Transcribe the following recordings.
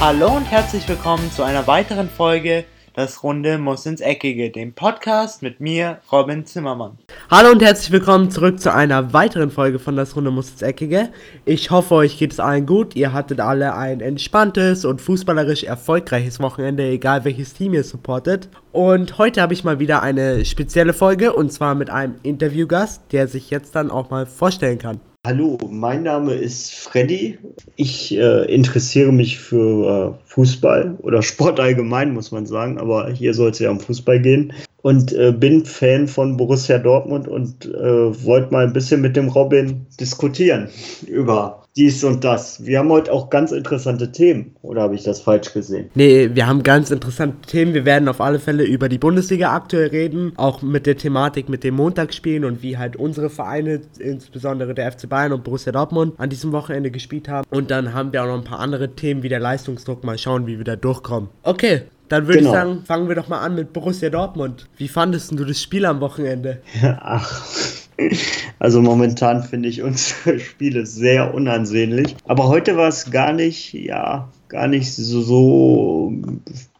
Hallo und herzlich willkommen zu einer weiteren Folge Das Runde muss ins Eckige, dem Podcast mit mir, Robin Zimmermann. Hallo und herzlich willkommen zurück zu einer weiteren Folge von Das Runde muss ins Eckige. Ich hoffe, euch geht es allen gut. Ihr hattet alle ein entspanntes und fußballerisch erfolgreiches Wochenende, egal welches Team ihr supportet. Und heute habe ich mal wieder eine spezielle Folge und zwar mit einem Interviewgast, der sich jetzt dann auch mal vorstellen kann. Hallo, mein Name ist Freddy. Ich äh, interessiere mich für äh, Fußball oder Sport allgemein, muss man sagen, aber hier soll es ja um Fußball gehen. Und äh, bin Fan von Borussia Dortmund und äh, wollte mal ein bisschen mit dem Robin diskutieren über dies und das. Wir haben heute auch ganz interessante Themen, oder habe ich das falsch gesehen? Nee, wir haben ganz interessante Themen. Wir werden auf alle Fälle über die Bundesliga aktuell reden, auch mit der Thematik mit den Montagsspielen und wie halt unsere Vereine, insbesondere der FC Bayern und Borussia Dortmund, an diesem Wochenende gespielt haben. Und dann haben wir auch noch ein paar andere Themen wie der Leistungsdruck. Mal schauen, wie wir da durchkommen. Okay, dann würde genau. ich sagen, fangen wir doch mal an mit Borussia Dortmund. Wie fandest du das Spiel am Wochenende? Ach, also momentan finde ich unsere Spiele sehr unansehnlich. Aber heute war es gar nicht, ja, gar nicht so, so.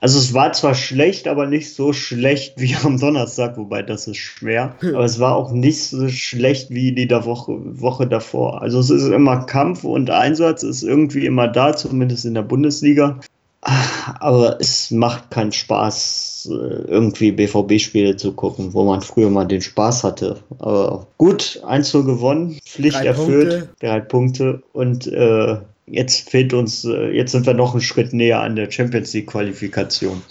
Also es war zwar schlecht, aber nicht so schlecht wie am Donnerstag, wobei das ist schwer. Aber es war auch nicht so schlecht wie die der Woche, Woche davor. Also es ist immer Kampf und Einsatz ist irgendwie immer da, zumindest in der Bundesliga. Aber es macht keinen Spaß, äh, irgendwie BVB-Spiele zu gucken, wo man früher mal den Spaß hatte. Aber gut, 1 gewonnen, Pflicht Drei erfüllt, Punkte. drei Punkte und äh, jetzt fehlt uns, äh, jetzt sind wir noch einen Schritt näher an der Champions League-Qualifikation.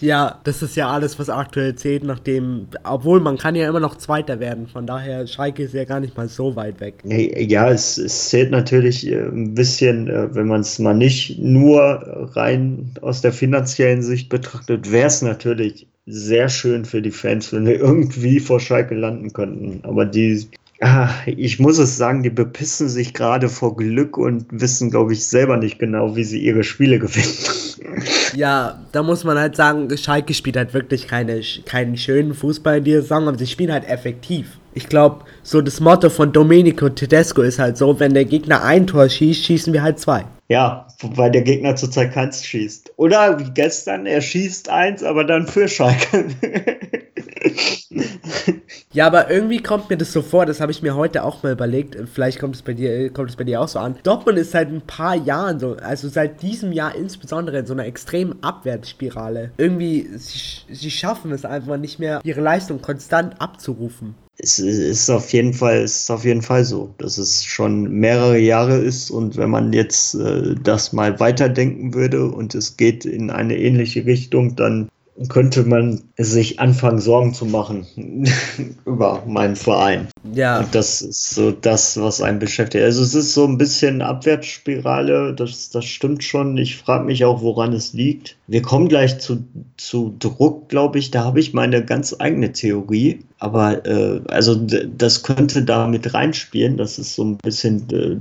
Ja, das ist ja alles, was aktuell zählt, nachdem, obwohl man kann ja immer noch Zweiter werden, von daher Schalke ist ja gar nicht mal so weit weg. Ja, es, es zählt natürlich äh, ein bisschen, äh, wenn man es mal nicht nur rein aus der finanziellen Sicht betrachtet, wäre es natürlich sehr schön für die Fans, wenn wir irgendwie vor Schalke landen könnten. Aber die ich muss es sagen, die bepissen sich gerade vor Glück und wissen, glaube ich, selber nicht genau, wie sie ihre Spiele gewinnen. Ja, da muss man halt sagen, Schalke spielt halt wirklich keine, keinen schönen Fußball in dieser Saison, aber sie spielen halt effektiv. Ich glaube, so das Motto von Domenico Tedesco ist halt so, wenn der Gegner ein Tor schießt, schießen wir halt zwei. Ja, weil der Gegner zurzeit keins schießt. Oder wie gestern, er schießt eins, aber dann für Schalke. Ja, aber irgendwie kommt mir das so vor, das habe ich mir heute auch mal überlegt. Vielleicht kommt es bei dir, kommt es bei dir auch so an. Dortmund ist seit ein paar Jahren so, also seit diesem Jahr insbesondere in so einer extremen Abwärtsspirale. Irgendwie, sie, sie schaffen es einfach nicht mehr, ihre Leistung konstant abzurufen. Es ist auf jeden Fall, ist auf jeden Fall so, dass es schon mehrere Jahre ist und wenn man jetzt äh, das mal weiterdenken würde und es geht in eine ähnliche Richtung, dann könnte man sich anfangen, Sorgen zu machen über meinen Verein. Ja. Und das ist so das, was einen beschäftigt. Also es ist so ein bisschen Abwärtsspirale, das, das stimmt schon. Ich frage mich auch, woran es liegt. Wir kommen gleich zu, zu Druck, glaube ich. Da habe ich meine ganz eigene Theorie. Aber äh, also das könnte da mit reinspielen. Das ist so ein bisschen äh,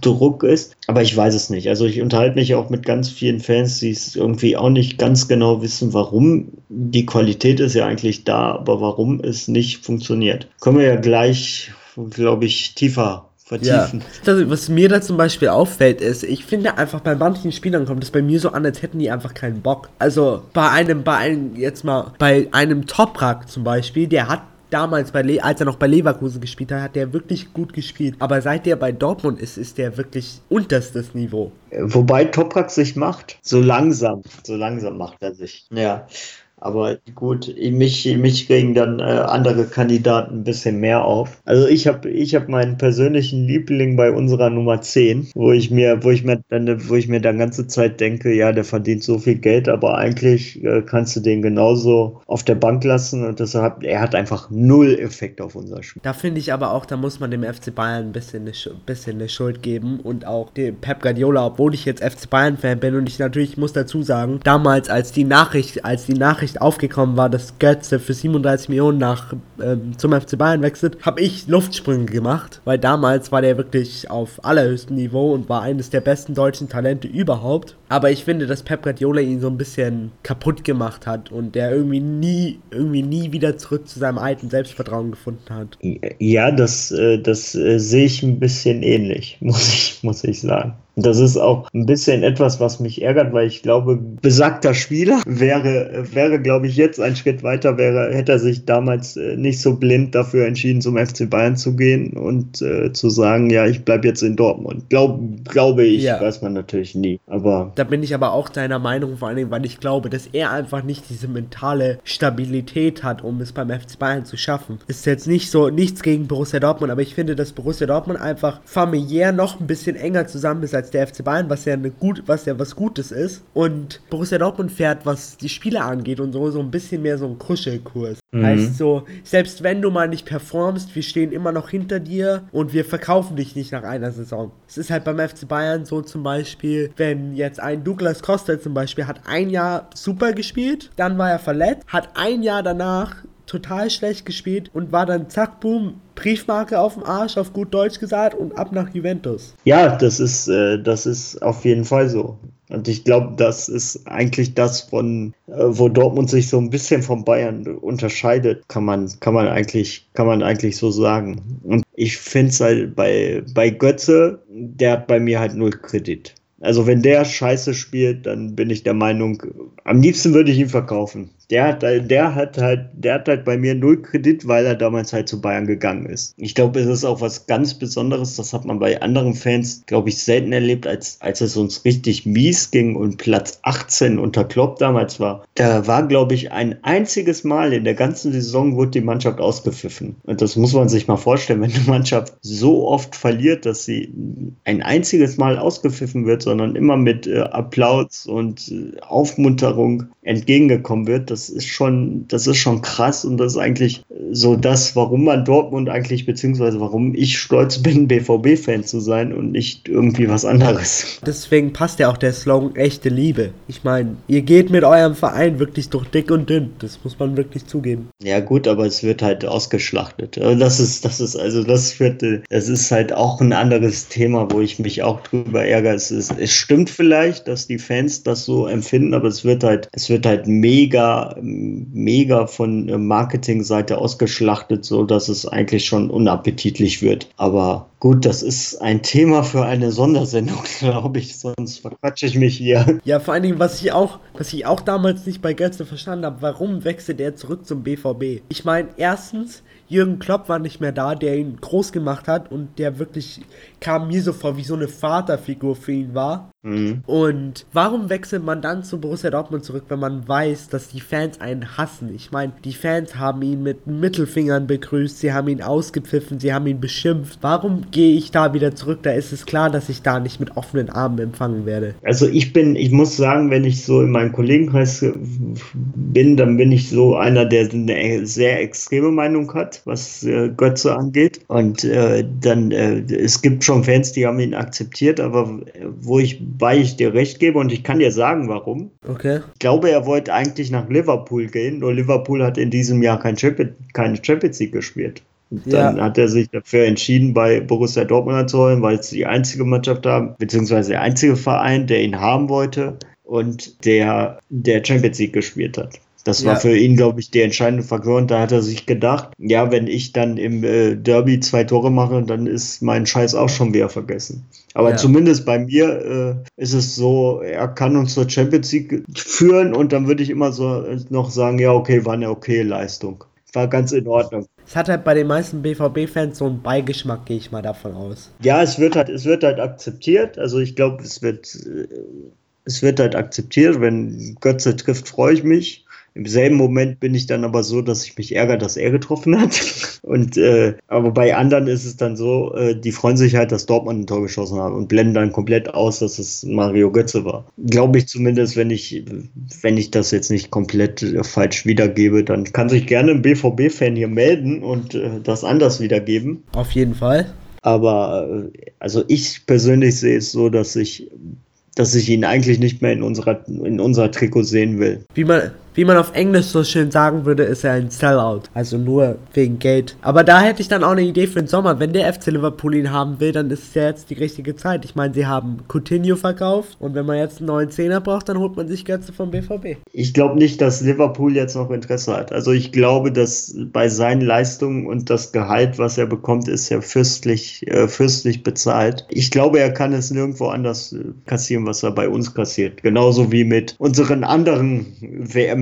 Druck ist. Aber ich weiß es nicht. Also ich unterhalte mich auch mit ganz vielen Fans, die es irgendwie auch nicht ganz genau wissen, warum. Die Qualität ist ja eigentlich da, aber warum es nicht funktioniert. Können wir ja gleich, glaube ich, tiefer vertiefen. Ja. Was mir da zum Beispiel auffällt, ist, ich finde einfach bei manchen Spielern kommt es bei mir so an, als hätten die einfach keinen Bock. Also bei einem, bei einem, jetzt mal, bei einem Toprak zum Beispiel, der hat damals, bei Le als er noch bei Leverkusen gespielt hat, hat der wirklich gut gespielt. Aber seit er bei Dortmund ist, ist der wirklich unterstes Niveau. Wobei Toprak sich macht, so langsam, so langsam macht er sich. Ja. Aber gut, mich, mich regen dann äh, andere Kandidaten ein bisschen mehr auf. Also ich habe ich hab meinen persönlichen Liebling bei unserer Nummer 10, wo ich mir, wo ich mir dann, wo ich mir dann ganze Zeit denke, ja, der verdient so viel Geld, aber eigentlich äh, kannst du den genauso auf der Bank lassen und deshalb, er hat einfach null Effekt auf unser Spiel. Da finde ich aber auch, da muss man dem FC Bayern ein bisschen eine, bisschen eine Schuld geben und auch dem Pep Guardiola, obwohl ich jetzt FC Bayern Fan bin und ich natürlich muss dazu sagen, damals als die Nachricht, als die Nachricht Nachricht aufgekommen war, dass Götze für 37 Millionen nach ähm, zum FC Bayern wechselt, habe ich Luftsprünge gemacht, weil damals war der wirklich auf allerhöchstem Niveau und war eines der besten deutschen Talente überhaupt. Aber ich finde, dass Pep Guardiola ihn so ein bisschen kaputt gemacht hat und der irgendwie nie, irgendwie nie wieder zurück zu seinem alten Selbstvertrauen gefunden hat. Ja, das, äh, das äh, sehe ich ein bisschen ähnlich, muss ich, muss ich sagen. Das ist auch ein bisschen etwas, was mich ärgert, weil ich glaube, besagter Spieler wäre, wäre, glaube ich, jetzt ein Schritt weiter, wäre, hätte er sich damals äh, nicht so blind dafür entschieden, zum FC Bayern zu gehen und äh, zu sagen, ja, ich bleibe jetzt in Dortmund. Glaub, glaube ich, ja. weiß man natürlich nie. Aber da bin ich aber auch deiner Meinung, vor allen Dingen, weil ich glaube, dass er einfach nicht diese mentale Stabilität hat, um es beim FC Bayern zu schaffen. Ist jetzt nicht so, nichts gegen Borussia Dortmund, aber ich finde, dass Borussia Dortmund einfach familiär noch ein bisschen enger zusammen ist als der FC Bayern, was ja eine gut, was ja was Gutes ist. Und Borussia Dortmund fährt, was die Spiele angeht und so, so ein bisschen mehr so ein Kuschelkurs. Mhm. Heißt so, selbst wenn du mal nicht performst, wir stehen immer noch hinter dir und wir verkaufen dich nicht nach einer Saison. Es ist halt beim FC Bayern so zum Beispiel, wenn jetzt ein Douglas Costa zum Beispiel hat ein Jahr super gespielt, dann war er verletzt, hat ein Jahr danach total schlecht gespielt und war dann zack, boom, Briefmarke auf dem Arsch, auf gut Deutsch gesagt, und ab nach Juventus. Ja, das ist, äh, das ist auf jeden Fall so. Und ich glaube, das ist eigentlich das, von äh, wo Dortmund sich so ein bisschen von Bayern unterscheidet, kann man, kann man eigentlich, kann man eigentlich so sagen. Und ich finde es halt bei, bei Götze, der hat bei mir halt null Kredit. Also wenn der Scheiße spielt, dann bin ich der Meinung, am liebsten würde ich ihn verkaufen. Der hat, der hat halt, der hat halt bei mir null Kredit, weil er damals halt zu Bayern gegangen ist. Ich glaube, es ist auch was ganz Besonderes. Das hat man bei anderen Fans, glaube ich, selten erlebt, als, als es uns richtig mies ging und Platz 18 unter Klopp damals war. Da war, glaube ich, ein einziges Mal in der ganzen Saison wurde die Mannschaft ausgepfiffen. Und das muss man sich mal vorstellen, wenn eine Mannschaft so oft verliert, dass sie ein einziges Mal ausgepfiffen wird, sondern immer mit äh, Applaus und äh, Aufmunterung entgegengekommen wird. Das ist schon, das ist schon krass und das ist eigentlich so das, warum man Dortmund eigentlich, beziehungsweise warum ich stolz bin, BVB-Fan zu sein und nicht irgendwie was anderes. Deswegen passt ja auch der Slogan echte Liebe. Ich meine, ihr geht mit eurem Verein wirklich durch dick und dünn. Das muss man wirklich zugeben. Ja, gut, aber es wird halt ausgeschlachtet. Das ist, das ist, also das wird, das ist halt auch ein anderes Thema, wo ich mich auch drüber ärgere. Es, ist, es stimmt vielleicht, dass die Fans das so empfinden, aber es wird halt, es wird halt mega, mega von Marketingseite ausgeschlachtet, so dass es eigentlich schon unappetitlich wird. Aber gut, das ist ein Thema für eine Sondersendung, glaube ich, sonst verquatsche ich mich hier. Ja, vor allen Dingen, was ich auch, was ich auch damals nicht bei Götze verstanden habe, warum wechselt er zurück zum BVB? Ich meine, erstens, Jürgen Klopp war nicht mehr da, der ihn groß gemacht hat und der wirklich kam mir so vor, wie so eine Vaterfigur für ihn war. Mhm. Und warum wechselt man dann zu Borussia Dortmund zurück, wenn man weiß, dass die Fans einen hassen? Ich meine, die Fans haben ihn mit Mittelfingern begrüßt, sie haben ihn ausgepfiffen, sie haben ihn beschimpft. Warum gehe ich da wieder zurück? Da ist es klar, dass ich da nicht mit offenen Armen empfangen werde. Also ich bin, ich muss sagen, wenn ich so in meinem Kollegenkreis bin, dann bin ich so einer, der eine sehr extreme Meinung hat, was äh, Götze angeht. Und äh, dann, äh, es gibt schon Fans, die haben ihn akzeptiert, aber wo ich Wobei ich dir recht gebe und ich kann dir sagen, warum. Okay. Ich glaube, er wollte eigentlich nach Liverpool gehen, nur Liverpool hat in diesem Jahr kein Champions, keine Champions League gespielt. Dann ja. hat er sich dafür entschieden, bei Borussia Dortmund zu holen, weil es die einzige Mannschaft da, beziehungsweise der einzige Verein, der ihn haben wollte und der der Champions League gespielt hat. Das war ja. für ihn, glaube ich, der entscheidende Faktor. Und da hat er sich gedacht, ja, wenn ich dann im äh, Derby zwei Tore mache, dann ist mein Scheiß auch schon wieder vergessen. Aber ja. zumindest bei mir äh, ist es so, er kann uns zur Champions League führen und dann würde ich immer so äh, noch sagen, ja, okay, war eine okay Leistung. War ganz in Ordnung. Es hat halt bei den meisten BVB-Fans so einen Beigeschmack, gehe ich mal davon aus. Ja, es wird halt, es wird halt akzeptiert. Also ich glaube, es wird, äh, es wird halt akzeptiert. Wenn Götze trifft, freue ich mich. Im selben Moment bin ich dann aber so, dass ich mich ärgere, dass er getroffen hat. Und äh, aber bei anderen ist es dann so, äh, die freuen sich halt, dass Dortmund ein Tor geschossen hat und blenden dann komplett aus, dass es Mario Götze war. Glaube ich zumindest, wenn ich, wenn ich das jetzt nicht komplett äh, falsch wiedergebe, dann kann sich gerne ein BVB-Fan hier melden und äh, das anders wiedergeben. Auf jeden Fall. Aber äh, also ich persönlich sehe es so, dass ich dass ich ihn eigentlich nicht mehr in unserer, in unserer Trikot sehen will. Wie man, Wie man auf Englisch so schön sagen würde, ist er ein Sellout. Also nur wegen Geld. Aber da hätte ich dann auch eine Idee für den Sommer. Wenn der FC Liverpool ihn haben will, dann ist es ja jetzt die richtige Zeit. Ich meine, sie haben Coutinho verkauft und wenn man jetzt einen neuen Zehner braucht, dann holt man sich Götze vom BVB. Ich glaube nicht, dass Liverpool jetzt noch Interesse hat. Also ich glaube, dass bei seinen Leistungen und das Gehalt, was er bekommt, ist ja fürstlich, äh, fürstlich bezahlt. Ich glaube, er kann es nirgendwo anders äh, kassieren, was er bei uns kassiert. Genauso wie mit unseren anderen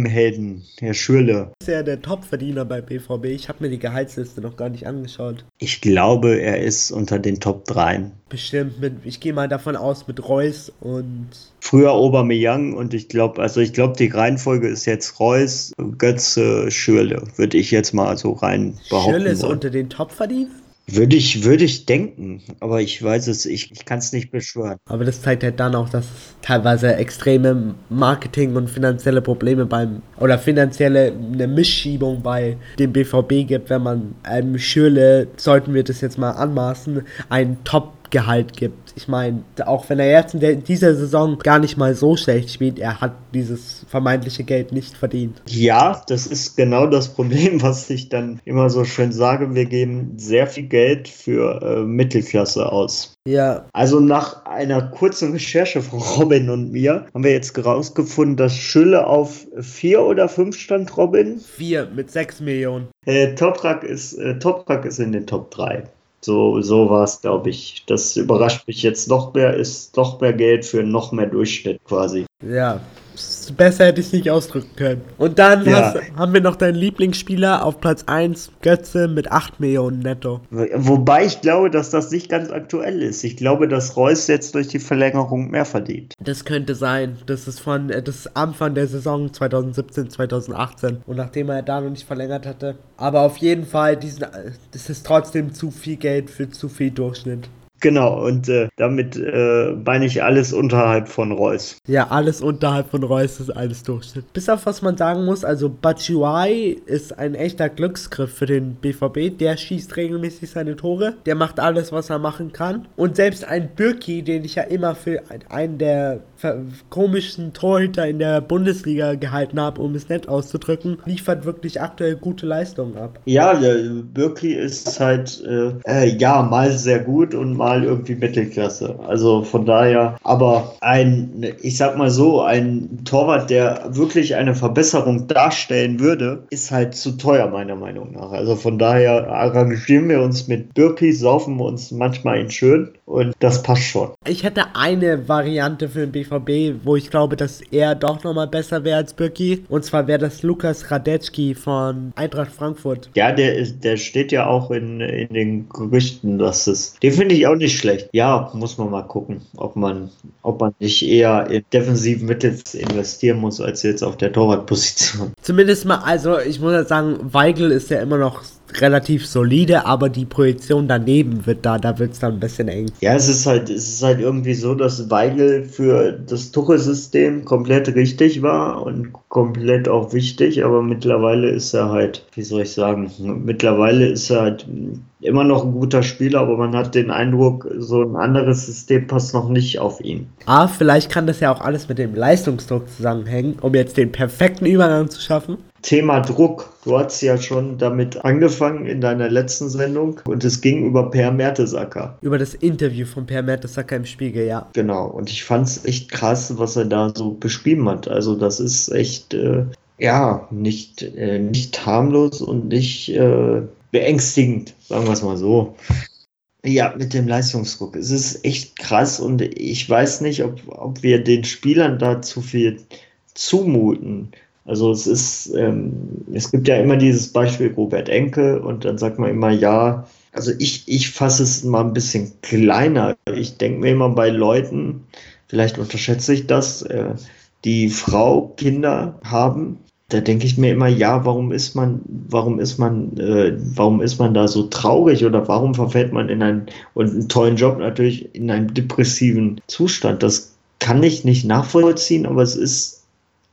WM-Helden, Herr Schürle. Ist er der Topverdiener bei BVB? Ich habe mir die Gehaltsliste noch gar nicht angeschaut. Ich glaube, er ist unter den Top 3. Bestimmt mit, ich gehe mal davon aus, mit Reus und. Früher Aubameyang und ich glaube, also ich glaube, die Reihenfolge ist jetzt Reus, Götze, Schürle, würde ich jetzt mal so rein behaupten. Schürle ist wollen. unter den Topverdienern? Würde ich, würde ich denken, aber ich weiß es, ich, ich kann es nicht beschwören. Aber das zeigt halt dann auch, dass teilweise extreme Marketing- und finanzielle Probleme beim, oder finanzielle eine Missschiebung bei dem BVB gibt, wenn man einem Schürle, sollten wir das jetzt mal anmaßen, einen Top-Gehalt gibt. Ich meine, auch wenn er jetzt in dieser Saison gar nicht mal so schlecht spielt, er hat dieses vermeintliche Geld nicht verdient. Ja, das ist genau das Problem, was ich dann immer so schön sage. Wir geben sehr viel Geld für äh, Mittelklasse aus. Ja, Also nach einer kurzen Recherche von Robin und mir haben wir jetzt herausgefunden, dass Schülle auf vier oder fünf stand, Robin. vier mit sechs Millionen. Äh, Toprak ist, äh, Toprak ist in den Top 3. So, so war es, glaube ich. Das überrascht mich jetzt noch mehr, ist noch mehr Geld für noch mehr Durchschnitt quasi. Ja, besser hätte ich es nicht ausdrücken können. Und dann Ja. hast, haben wir noch deinen Lieblingsspieler auf Platz 1, Götze mit 8 Millionen netto. Wobei ich glaube, dass das nicht ganz aktuell ist. Ich glaube, dass Reus jetzt durch die Verlängerung mehr verdient. Das könnte sein. Das ist von äh, das ist Anfang der Saison 2017, 2018. Und nachdem er da noch nicht verlängert hatte. Aber auf jeden Fall, diesen, äh, das ist trotzdem zu viel Geld für zu viel Durchschnitt. Genau, und äh, damit äh, meine ich alles unterhalb von Reus. Ja, alles unterhalb von Reus ist alles Durchschnitt. Bis auf was man sagen muss, also Batshuayi ist ein echter Glücksgriff für den BVB. Der schießt regelmäßig seine Tore. Der macht alles, was er machen kann. Und selbst ein Birki, den ich ja immer für ein- einen der ver- komischsten Torhüter in der Bundesliga gehalten habe, um es nett auszudrücken, liefert wirklich aktuell gute Leistungen ab. Ja, der Birki ist halt, äh, äh, ja, mal sehr gut und mal irgendwie Mittelklasse. Also von daher, aber ein, ich sag mal so, ein Torwart, der wirklich eine Verbesserung darstellen würde, ist halt zu teuer, meiner Meinung nach. Also von daher arrangieren wir uns mit Birki, saufen wir uns manchmal ihn schön und das passt schon. Ich hätte eine Variante für den BVB, wo ich glaube, dass er doch nochmal besser wäre als Birki. Und zwar wäre das Lukas Radecki von Eintracht Frankfurt. Ja, der, der steht ja auch in, in den Gerüchten, dass es. Den finde ich auch nicht schlecht. Ja, muss man mal gucken, ob man, ob man nicht eher in defensiven Mittel investieren muss, als jetzt auf der Torwartposition. Zumindest mal, also ich muss ja sagen, Weigel ist ja immer noch relativ solide, aber die Projektion daneben wird da, da wird es dann ein bisschen eng. Ja, es ist halt, es ist halt irgendwie so, dass Weigel für das Tuchel-System komplett richtig war und komplett auch wichtig, aber mittlerweile ist er halt, wie soll ich sagen, mittlerweile ist er halt immer noch ein guter Spieler, aber man hat den Eindruck, so ein anderes System passt noch nicht auf ihn. Ah, vielleicht kann das ja auch alles mit dem Leistungsdruck zusammenhängen, um jetzt den perfekten Übergang zu schaffen. Thema Druck. Du hast ja schon damit angefangen in deiner letzten Sendung und es ging über Per Mertesacker. Über das Interview von Per Mertesacker im Spiegel, ja. Genau. Und ich fand es echt krass, was er da so beschrieben hat. Also das ist echt, äh, ja, nicht, äh, nicht harmlos und nicht äh, beängstigend, sagen wir es mal so. Ja, mit dem Leistungsdruck. Es ist echt krass und ich weiß nicht, ob, ob wir den Spielern da zu viel zumuten. Also es ist, ähm, es gibt ja immer dieses Beispiel Robert Enke und dann sagt man immer, ja, also ich, ich fasse es mal ein bisschen kleiner. Ich denke mir immer bei Leuten, vielleicht unterschätze ich das, äh, die Frau Kinder haben, da denke ich mir immer, ja, warum ist man, warum ist man, äh, warum ist man da so traurig oder warum verfällt man in einen, und einen tollen Job natürlich, in einen depressiven Zustand? Das kann ich nicht nachvollziehen, aber es ist,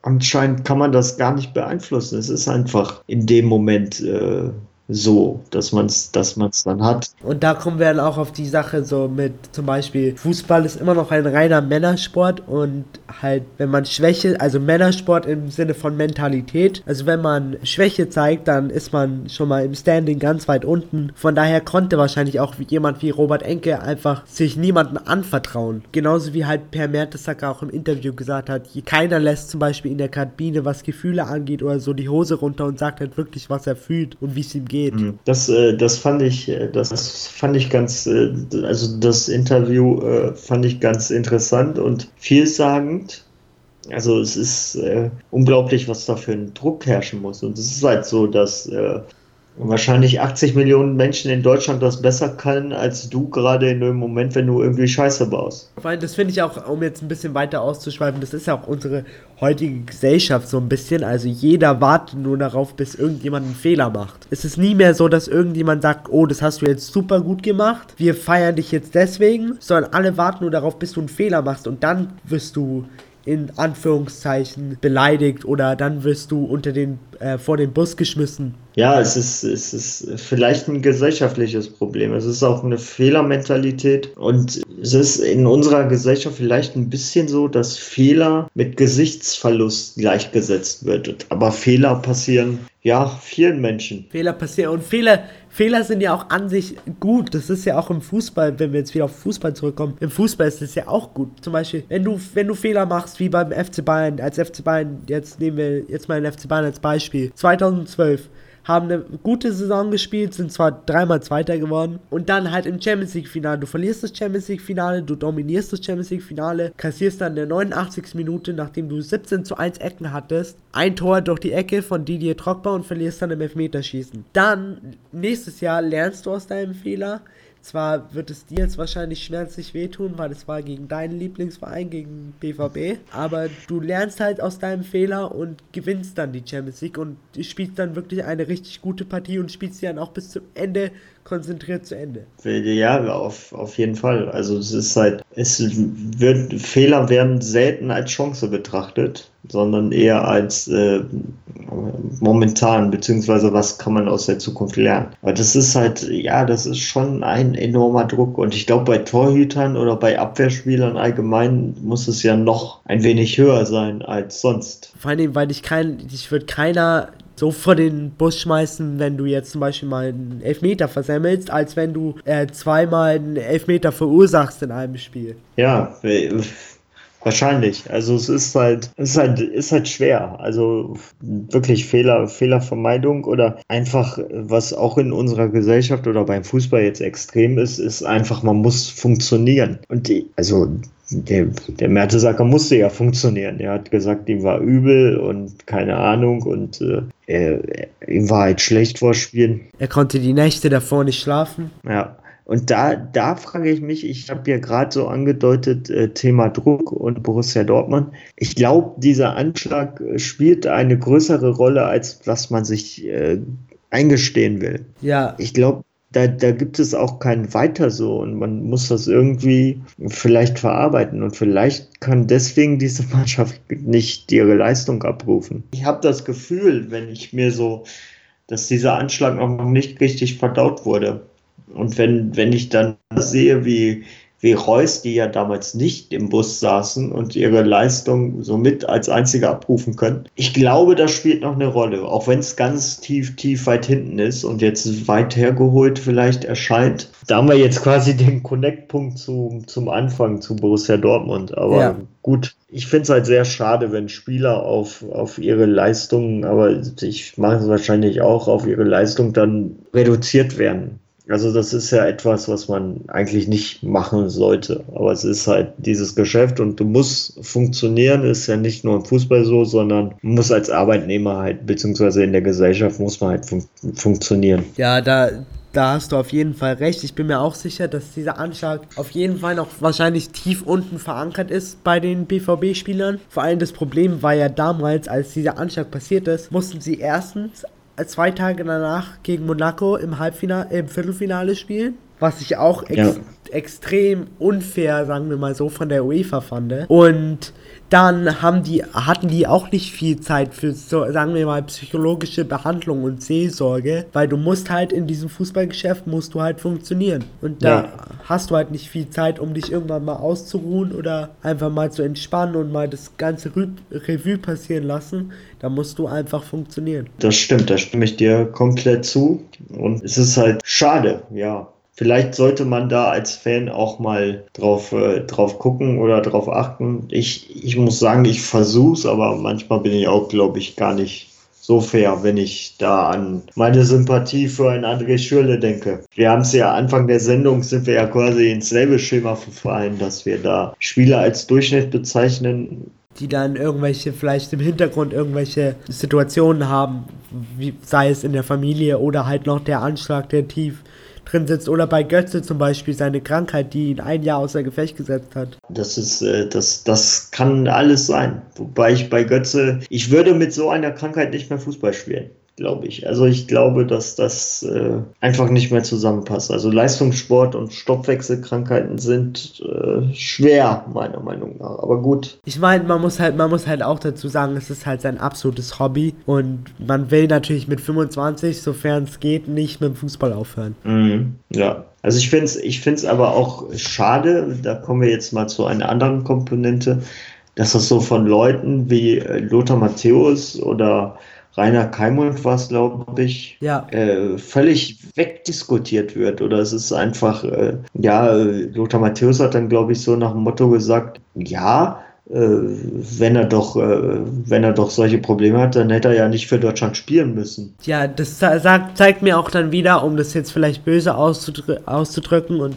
anscheinend kann man das gar nicht beeinflussen. Es ist einfach in dem Moment, äh, so, dass man es dass man's dann hat. Und da kommen wir dann auch auf die Sache so mit zum Beispiel, Fußball ist immer noch ein reiner Männersport und halt, wenn man Schwäche, also Männersport im Sinne von Mentalität, also wenn man Schwäche zeigt, dann ist man schon mal im Standing ganz weit unten. Von daher konnte wahrscheinlich auch jemand wie Robert Enke einfach sich niemandem anvertrauen. Genauso wie halt Per Mertesacker auch im Interview gesagt hat, keiner lässt zum Beispiel in der Kabine, was Gefühle angeht oder so, die Hose runter und sagt halt wirklich, was er fühlt und wie es ihm geht geht. Mhm. Das, äh, das fand ich, äh, das fand ich ganz, äh, also das Interview fand ich ganz interessant und vielsagend. Also es ist äh, unglaublich, was da für ein Druck herrschen muss. Und es ist halt so, dass äh, wahrscheinlich 80 Millionen Menschen in Deutschland das besser können als du gerade in dem Moment, wenn du irgendwie Scheiße baust. Weil das finde ich auch, um jetzt ein bisschen weiter auszuschweifen, das ist ja auch unsere heutige Gesellschaft so ein bisschen. Also jeder wartet nur darauf, bis irgendjemand einen Fehler macht. Es ist nie mehr so, dass irgendjemand sagt, oh, das hast du jetzt super gut gemacht, wir feiern dich jetzt deswegen, sondern alle warten nur darauf, bis du einen Fehler machst und dann wirst du in Anführungszeichen beleidigt oder dann wirst du unter den, äh, vor den Bus geschmissen. Ja, es ist, es ist vielleicht ein gesellschaftliches Problem. Es ist auch eine Fehlermentalität und es ist in unserer Gesellschaft vielleicht ein bisschen so, dass Fehler mit Gesichtsverlust gleichgesetzt wird. Aber Fehler passieren ja vielen Menschen. Fehler passieren und Fehler Fehler sind ja auch an sich gut. Das ist ja auch im Fußball, wenn wir jetzt wieder auf Fußball zurückkommen. Im Fußball ist es ja auch gut. Zum Beispiel, wenn du, wenn du Fehler machst, wie beim FC Bayern, als FC Bayern, jetzt nehmen wir jetzt mal den FC Bayern als Beispiel. 2012 haben eine gute Saison gespielt, sind zwar dreimal Zweiter geworden und dann halt im Champions League Finale. Du verlierst das Champions League Finale, du dominierst das Champions League Finale, kassierst dann in der 89. Minute, nachdem du 17 zu 1 Ecken hattest, ein Tor durch die Ecke von Didier Drogba und verlierst dann im Elfmeterschießen. Dann nächstes Jahr lernst du aus deinem Fehler, zwar wird es dir jetzt wahrscheinlich schmerzlich wehtun, weil es war gegen deinen Lieblingsverein, gegen BVB, aber du lernst halt aus deinem Fehler und gewinnst dann die Champions League und spielst dann wirklich eine richtig gute Partie und spielst sie dann auch bis zum Ende konzentriert zu Ende. Ja, auf, auf jeden Fall. Also es ist halt, es wird, Fehler werden selten als Chance betrachtet, sondern eher als äh, momentan, beziehungsweise was kann man aus der Zukunft lernen. Aber das ist halt, ja, das ist schon ein enormer Druck. Und ich glaube, bei Torhütern oder bei Abwehrspielern allgemein muss es ja noch ein wenig höher sein als sonst. Vor allem, weil ich kein, ich würde keiner so vor den Bus schmeißen, wenn du jetzt zum Beispiel mal einen Elfmeter versemmelst, als wenn du äh, zweimal einen Elfmeter verursachst in einem Spiel. Ja, wahrscheinlich. Also es ist halt, es ist halt, ist halt schwer. Also wirklich Fehler, Fehlervermeidung oder einfach, was auch in unserer Gesellschaft oder beim Fußball jetzt extrem ist, ist einfach, man muss funktionieren. Und die, also der, der Mertesacker musste ja funktionieren. Er hat gesagt, ihm war übel und keine Ahnung und äh, er, ihm war halt schlecht vor Spielen. Er konnte die Nächte davor nicht schlafen. Ja. Und da, da frage ich mich, ich habe ja gerade so angedeutet, äh, Thema Druck und Borussia Dortmund. Ich glaube, dieser Anschlag spielt eine größere Rolle, als was man sich äh, eingestehen will. Ja. Ich glaube, da, da gibt es auch kein Weiter so und man muss das irgendwie vielleicht verarbeiten und vielleicht kann deswegen diese Mannschaft nicht ihre Leistung abrufen. Ich habe das Gefühl, wenn ich mir so, dass dieser Anschlag noch nicht richtig verdaut wurde und wenn, wenn ich dann sehe, wie, wie Reus, die ja damals nicht im Bus saßen und ihre Leistung somit als einzige abrufen können. Ich glaube, das spielt noch eine Rolle, auch wenn es ganz tief, tief weit hinten ist und jetzt weit hergeholt vielleicht erscheint. Da haben wir jetzt quasi den Connect-Punkt zu, zum Anfang zu Borussia Dortmund. Aber ja. gut, ich finde es halt sehr schade, wenn Spieler auf, auf ihre Leistungen, aber ich mache es wahrscheinlich auch, auf ihre Leistung dann reduziert werden. Also das ist ja etwas, was man eigentlich nicht machen sollte. Aber es ist halt dieses Geschäft und du musst funktionieren, ist ja nicht nur im Fußball so, sondern muss als Arbeitnehmer halt, beziehungsweise in der Gesellschaft muss man halt fun funktionieren. Ja, da, da hast du auf jeden Fall recht. Ich bin mir auch sicher, dass dieser Anschlag auf jeden Fall noch wahrscheinlich tief unten verankert ist bei den BVB-Spielern. Vor allem das Problem war ja damals, als dieser Anschlag passiert ist, mussten sie erstens zwei Tage danach gegen Monaco im Halbfinale, im Viertelfinale spielen. Was ich auch ex ja. extrem unfair, sagen wir mal so, von der UEFA fand. Und dann haben die, hatten die auch nicht viel Zeit für, so, sagen wir mal, psychologische Behandlung und Seelsorge, weil du musst halt in diesem Fußballgeschäft, musst du halt funktionieren. Und da ja. hast du halt nicht viel Zeit, um dich irgendwann mal auszuruhen oder einfach mal zu entspannen und mal das ganze Re Revue passieren lassen. Da musst du einfach funktionieren. Das stimmt, da stimme ich dir komplett zu. Und es ist halt schade, ja vielleicht sollte man da als Fan auch mal drauf, äh, drauf gucken oder drauf achten. Ich, ich muss sagen, ich versuch's, aber manchmal bin ich auch, glaube ich, gar nicht so fair, wenn ich da an meine Sympathie für ein André Schürle denke. Wir haben es ja Anfang der Sendung, sind wir ja quasi ins selbe Schema verfallen, dass wir da Spieler als Durchschnitt bezeichnen, die dann irgendwelche, vielleicht im Hintergrund irgendwelche Situationen haben, wie, sei es in der Familie oder halt noch der Anschlag, der tief drin sitzt. Oder bei Götze zum Beispiel seine Krankheit, die ihn ein Jahr außer Gefecht gesetzt hat. Das ist, äh, das, das kann alles sein. Wobei ich bei Götze, ich würde mit so einer Krankheit nicht mehr Fußball spielen glaube ich. Also ich glaube, dass das äh, einfach nicht mehr zusammenpasst. Also Leistungssport und Stoffwechselkrankheiten sind äh, schwer, meiner Meinung nach. Aber gut. Ich meine, man muss halt, man muss halt auch dazu sagen, es ist halt sein absolutes Hobby und man will natürlich mit 25, sofern es geht, nicht mit dem Fußball aufhören. Mhm. Ja. Also ich finde es ich find's aber auch schade, da kommen wir jetzt mal zu einer anderen Komponente, dass das so von Leuten wie äh, Lothar Matthäus oder Rainer Keimund war es, glaube ich, ja. äh, völlig wegdiskutiert wird. Oder es ist einfach, äh, ja, Lothar Matthäus hat dann, glaube ich, so nach dem Motto gesagt, ja, äh, wenn er doch, äh, wenn er doch solche Probleme hat, dann hätte er ja nicht für Deutschland spielen müssen. Ja, das sagt, zeigt mir auch dann wieder, um das jetzt vielleicht böse auszudrü auszudrücken und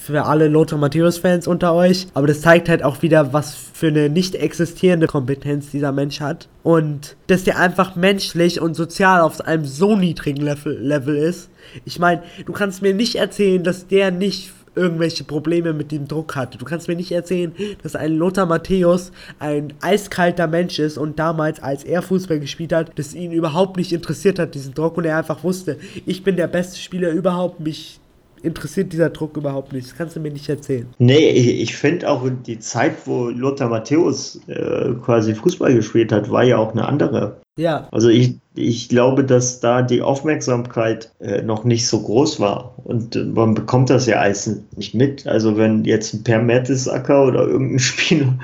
für alle Lothar Matthäus-Fans unter euch. Aber das zeigt halt auch wieder, was für eine nicht existierende Kompetenz dieser Mensch hat. Und dass der einfach menschlich und sozial auf einem so niedrigen Level, Level ist. Ich meine, du kannst mir nicht erzählen, dass der nicht irgendwelche Probleme mit dem Druck hatte. Du kannst mir nicht erzählen, dass ein Lothar Matthäus ein eiskalter Mensch ist und damals, als er Fußball gespielt hat, dass ihn überhaupt nicht interessiert hat, diesen Druck und er einfach wusste, ich bin der beste Spieler überhaupt, mich interessiert dieser Druck überhaupt nicht. Das kannst du mir nicht erzählen. Nee, ich, ich finde auch die Zeit, wo Lothar Matthäus äh, quasi Fußball gespielt hat, war ja auch eine andere. Ja. Also ich, ich glaube, dass da die Aufmerksamkeit äh, noch nicht so groß war. Und äh, man bekommt das ja alles nicht mit. Also wenn jetzt ein Per Mertesacker oder irgendein Spieler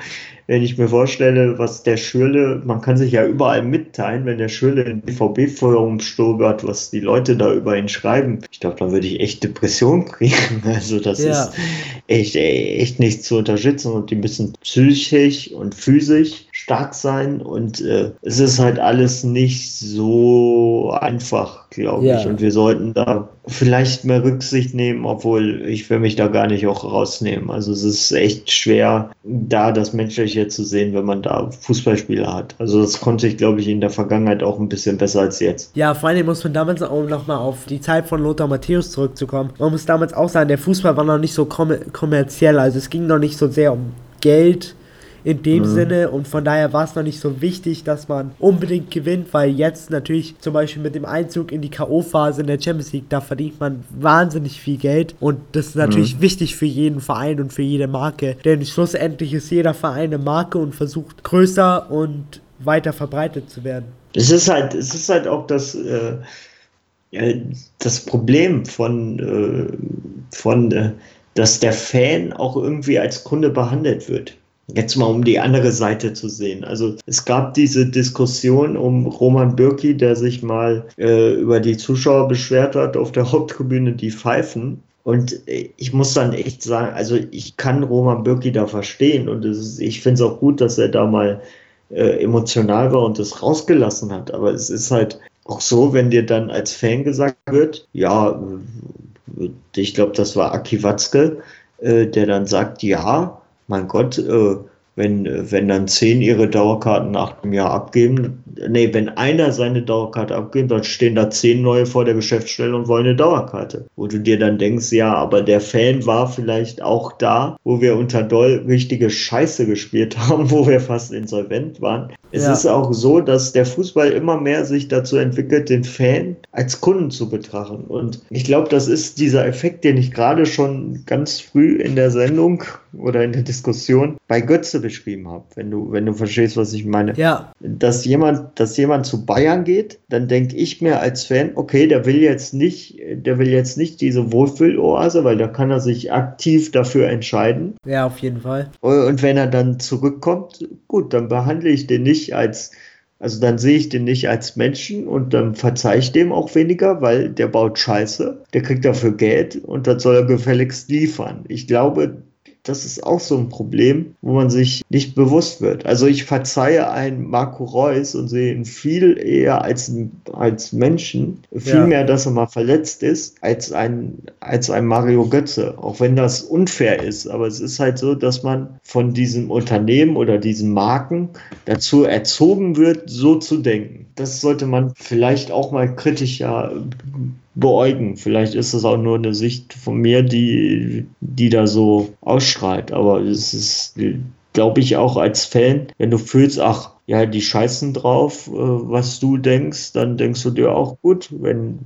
wenn ich mir vorstelle, was der Schürle, man kann sich ja überall mitteilen, wenn der Schürle in BVB-Forum stobert, was die Leute da über ihn schreiben. Ich glaube, da würde ich echt Depression kriegen. Also das ja. ist echt, echt nicht zu unterstützen und die müssen psychisch und physisch stark sein und äh, es ist halt alles nicht so einfach, glaube ja. ich. Und wir sollten da vielleicht mehr Rücksicht nehmen, obwohl ich will mich da gar nicht auch rausnehmen. Also es ist echt schwer, da das Menschliche zu sehen, wenn man da Fußballspieler hat. Also das konnte ich, glaube ich, in der Vergangenheit auch ein bisschen besser als jetzt. Ja, vor allem muss man damals auch nochmal auf die Zeit von Lothar Matthäus zurückzukommen. Man muss damals auch sagen, der Fußball war noch nicht so kommerziell, also es ging noch nicht so sehr um Geld in dem mhm. Sinne und von daher war es noch nicht so wichtig, dass man unbedingt gewinnt, weil jetzt natürlich zum Beispiel mit dem Einzug in die K.O.-Phase in der Champions League, da verdient man wahnsinnig viel Geld und das ist natürlich mhm. wichtig für jeden Verein und für jede Marke, denn schlussendlich ist jeder Verein eine Marke und versucht größer und weiter verbreitet zu werden. Es ist halt, es ist halt auch das, äh, das Problem von, äh, von äh, dass der Fan auch irgendwie als Kunde behandelt wird. Jetzt mal um die andere Seite zu sehen. Also es gab diese Diskussion um Roman Bürki, der sich mal äh, über die Zuschauer beschwert hat auf der Haupttribüne, die pfeifen. Und äh, ich muss dann echt sagen, also ich kann Roman Bürki da verstehen und ist, ich finde es auch gut, dass er da mal äh, emotional war und das rausgelassen hat. Aber es ist halt auch so, wenn dir dann als Fan gesagt wird, ja, ich glaube, das war Aki Watzke, äh, der dann sagt, ja, mein Gott, äh, wenn, wenn dann zehn ihre Dauerkarten nach einem Jahr abgeben, nee, wenn einer seine Dauerkarte abgibt, dann stehen da zehn neue vor der Geschäftsstelle und wollen eine Dauerkarte. Wo du dir dann denkst, ja, aber der Fan war vielleicht auch da, wo wir unter Doll richtige Scheiße gespielt haben, wo wir fast insolvent waren. Es ja. ist auch so, dass der Fußball immer mehr sich dazu entwickelt, den Fan als Kunden zu betrachten. Und ich glaube, das ist dieser Effekt, den ich gerade schon ganz früh in der Sendung oder in der Diskussion bei Götze beschrieben habe, wenn du, wenn du verstehst, was ich meine. Ja. Dass jemand, dass jemand zu Bayern geht, dann denke ich mir als Fan, okay, der will jetzt nicht, der will jetzt nicht diese Wohlfühloase, weil da kann er sich aktiv dafür entscheiden. Ja, auf jeden Fall. Und wenn er dann zurückkommt, gut, dann behandle ich den nicht als also dann sehe ich den nicht als Menschen und dann verzeihe ich dem auch weniger, weil der baut Scheiße, der kriegt dafür Geld und dann soll er gefälligst liefern. Ich glaube, das ist auch so ein Problem, wo man sich nicht bewusst wird. Also ich verzeihe einen Marco Reus und sehe ihn viel eher als, als Menschen, viel ja. mehr, dass er mal verletzt ist, als ein, als ein Mario Götze. Auch wenn das unfair ist. Aber es ist halt so, dass man von diesem Unternehmen oder diesen Marken dazu erzogen wird, so zu denken. Das sollte man vielleicht auch mal kritischer beäugen. Vielleicht ist das auch nur eine Sicht von mir, die, die da so ausschreit. Aber es ist, glaube ich, auch als Fan, wenn du fühlst, ach, ja, die scheißen drauf, äh, was du denkst, dann denkst du dir auch gut, wenn,